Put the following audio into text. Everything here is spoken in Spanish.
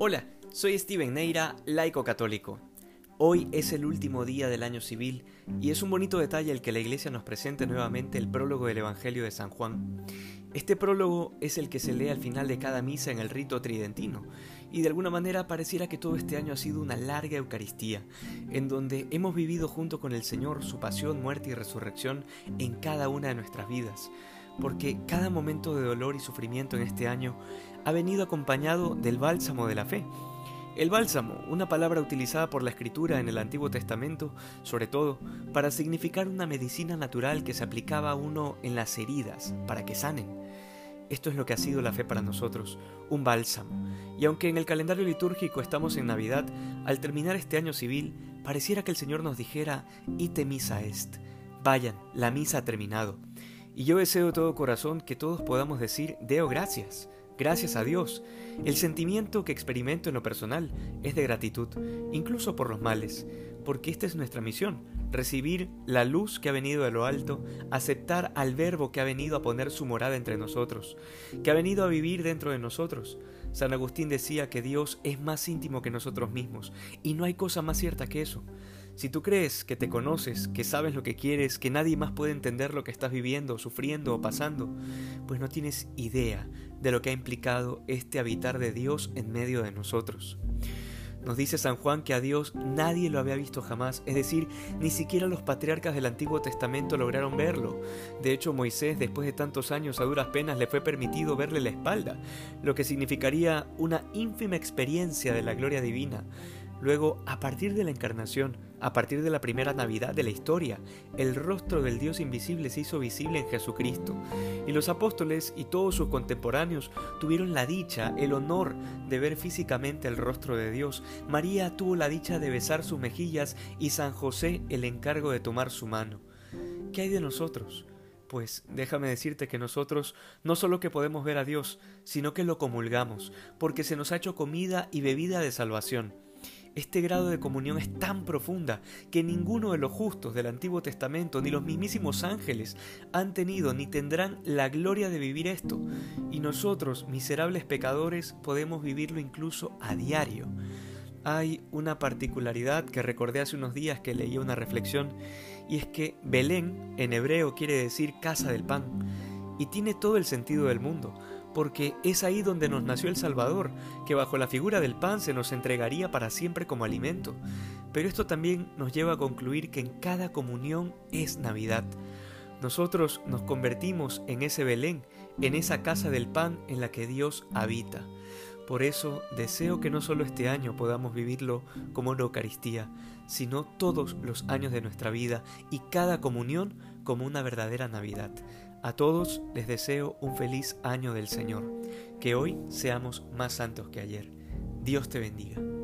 Hola, soy Steven Neira, laico católico. Hoy es el último día del año civil y es un bonito detalle el que la iglesia nos presente nuevamente el prólogo del Evangelio de San Juan. Este prólogo es el que se lee al final de cada misa en el rito tridentino y de alguna manera pareciera que todo este año ha sido una larga Eucaristía, en donde hemos vivido junto con el Señor su pasión, muerte y resurrección en cada una de nuestras vidas, porque cada momento de dolor y sufrimiento en este año ha venido acompañado del bálsamo de la fe, el bálsamo, una palabra utilizada por la escritura en el Antiguo Testamento, sobre todo, para significar una medicina natural que se aplicaba a uno en las heridas, para que sanen. Esto es lo que ha sido la fe para nosotros, un bálsamo. Y aunque en el calendario litúrgico estamos en Navidad, al terminar este año civil, pareciera que el Señor nos dijera, ite misa est, vayan, la misa ha terminado. Y yo deseo de todo corazón que todos podamos decir, deo gracias Gracias a Dios, el sentimiento que experimento en lo personal es de gratitud, incluso por los males, porque esta es nuestra misión, recibir la luz que ha venido de lo alto, aceptar al Verbo que ha venido a poner su morada entre nosotros, que ha venido a vivir dentro de nosotros. San Agustín decía que Dios es más íntimo que nosotros mismos, y no hay cosa más cierta que eso. Si tú crees que te conoces, que sabes lo que quieres, que nadie más puede entender lo que estás viviendo, sufriendo o pasando, pues no tienes idea de lo que ha implicado este habitar de Dios en medio de nosotros. Nos dice San Juan que a Dios nadie lo había visto jamás, es decir, ni siquiera los patriarcas del Antiguo Testamento lograron verlo. De hecho, Moisés, después de tantos años, a duras penas le fue permitido verle la espalda, lo que significaría una ínfima experiencia de la gloria divina. Luego, a partir de la encarnación, a partir de la primera Navidad de la historia, el rostro del Dios invisible se hizo visible en Jesucristo, y los apóstoles y todos sus contemporáneos tuvieron la dicha, el honor de ver físicamente el rostro de Dios. María tuvo la dicha de besar sus mejillas y San José el encargo de tomar su mano. ¿Qué hay de nosotros? Pues déjame decirte que nosotros no solo que podemos ver a Dios, sino que lo comulgamos, porque se nos ha hecho comida y bebida de salvación. Este grado de comunión es tan profunda que ninguno de los justos del Antiguo Testamento, ni los mismísimos ángeles, han tenido ni tendrán la gloria de vivir esto. Y nosotros, miserables pecadores, podemos vivirlo incluso a diario. Hay una particularidad que recordé hace unos días que leí una reflexión, y es que Belén en hebreo quiere decir casa del pan, y tiene todo el sentido del mundo porque es ahí donde nos nació el Salvador, que bajo la figura del pan se nos entregaría para siempre como alimento. Pero esto también nos lleva a concluir que en cada comunión es Navidad. Nosotros nos convertimos en ese Belén, en esa casa del pan en la que Dios habita. Por eso deseo que no solo este año podamos vivirlo como una Eucaristía, sino todos los años de nuestra vida y cada comunión como una verdadera Navidad. A todos les deseo un feliz año del Señor, que hoy seamos más santos que ayer. Dios te bendiga.